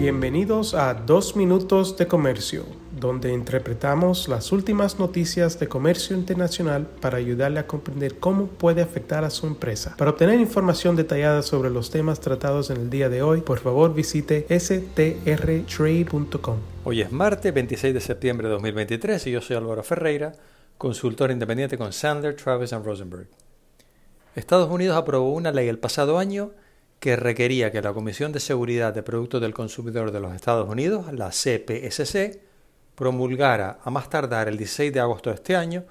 Bienvenidos a Dos Minutos de Comercio, donde interpretamos las últimas noticias de comercio internacional para ayudarle a comprender cómo puede afectar a su empresa. Para obtener información detallada sobre los temas tratados en el día de hoy, por favor visite strtrade.com. Hoy es martes 26 de septiembre de 2023 y yo soy Álvaro Ferreira, consultor independiente con Sandler, Travis Rosenberg. Estados Unidos aprobó una ley el pasado año que requería que la Comisión de Seguridad de Productos del Consumidor de los Estados Unidos, la CPSC, promulgara a más tardar el 16 de agosto de este año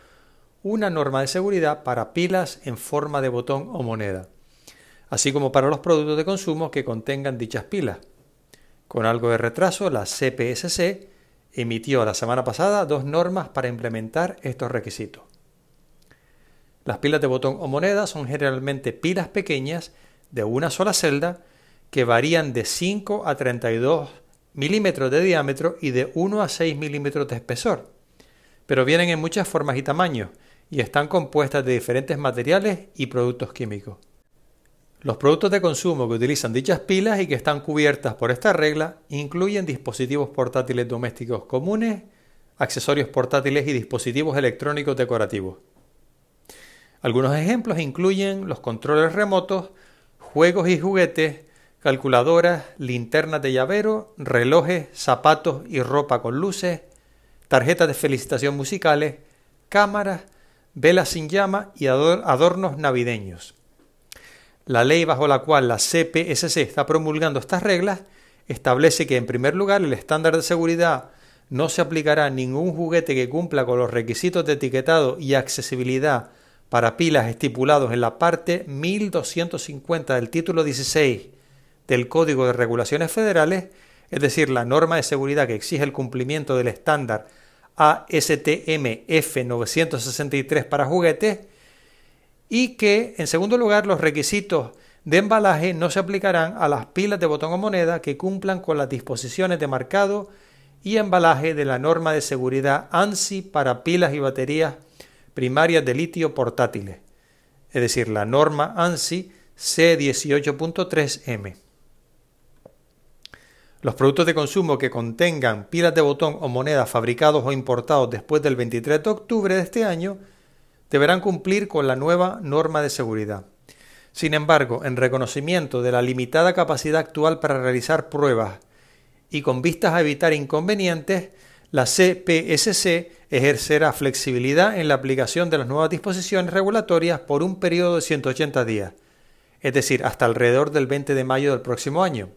una norma de seguridad para pilas en forma de botón o moneda, así como para los productos de consumo que contengan dichas pilas. Con algo de retraso, la CPSC emitió la semana pasada dos normas para implementar estos requisitos. Las pilas de botón o moneda son generalmente pilas pequeñas de una sola celda que varían de 5 a 32 milímetros de diámetro y de 1 a 6 milímetros de espesor, pero vienen en muchas formas y tamaños y están compuestas de diferentes materiales y productos químicos. Los productos de consumo que utilizan dichas pilas y que están cubiertas por esta regla incluyen dispositivos portátiles domésticos comunes, accesorios portátiles y dispositivos electrónicos decorativos. Algunos ejemplos incluyen los controles remotos, juegos y juguetes, calculadoras, linternas de llavero, relojes, zapatos y ropa con luces, tarjetas de felicitación musicales, cámaras, velas sin llama y adornos navideños. La ley bajo la cual la CPSC está promulgando estas reglas establece que en primer lugar el estándar de seguridad no se aplicará a ningún juguete que cumpla con los requisitos de etiquetado y accesibilidad para pilas estipulados en la parte 1250 del título 16 del Código de Regulaciones Federales, es decir, la norma de seguridad que exige el cumplimiento del estándar ASTM F963 para juguetes, y que, en segundo lugar, los requisitos de embalaje no se aplicarán a las pilas de botón o moneda que cumplan con las disposiciones de marcado y embalaje de la norma de seguridad ANSI para pilas y baterías primarias de litio portátiles, es decir, la norma ANSI C18.3M. Los productos de consumo que contengan pilas de botón o moneda fabricados o importados después del 23 de octubre de este año deberán cumplir con la nueva norma de seguridad. Sin embargo, en reconocimiento de la limitada capacidad actual para realizar pruebas y con vistas a evitar inconvenientes, la CPSC ejercerá flexibilidad en la aplicación de las nuevas disposiciones regulatorias por un periodo de 180 días, es decir, hasta alrededor del 20 de mayo del próximo año.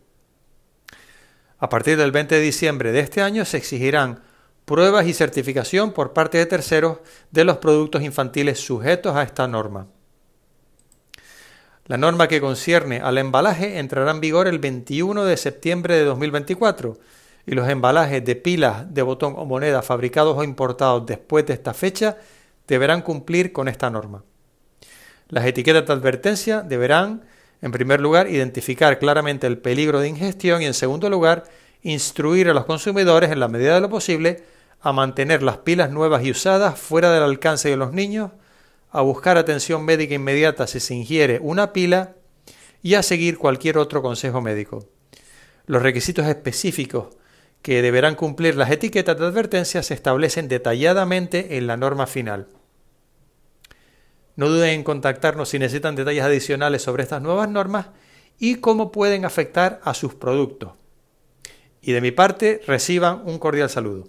A partir del 20 de diciembre de este año se exigirán pruebas y certificación por parte de terceros de los productos infantiles sujetos a esta norma. La norma que concierne al embalaje entrará en vigor el 21 de septiembre de 2024 y los embalajes de pilas de botón o moneda fabricados o importados después de esta fecha deberán cumplir con esta norma. Las etiquetas de advertencia deberán, en primer lugar, identificar claramente el peligro de ingestión y, en segundo lugar, instruir a los consumidores, en la medida de lo posible, a mantener las pilas nuevas y usadas fuera del alcance de los niños, a buscar atención médica inmediata si se ingiere una pila y a seguir cualquier otro consejo médico. Los requisitos específicos que deberán cumplir las etiquetas de advertencia se establecen detalladamente en la norma final. No duden en contactarnos si necesitan detalles adicionales sobre estas nuevas normas y cómo pueden afectar a sus productos. Y de mi parte, reciban un cordial saludo.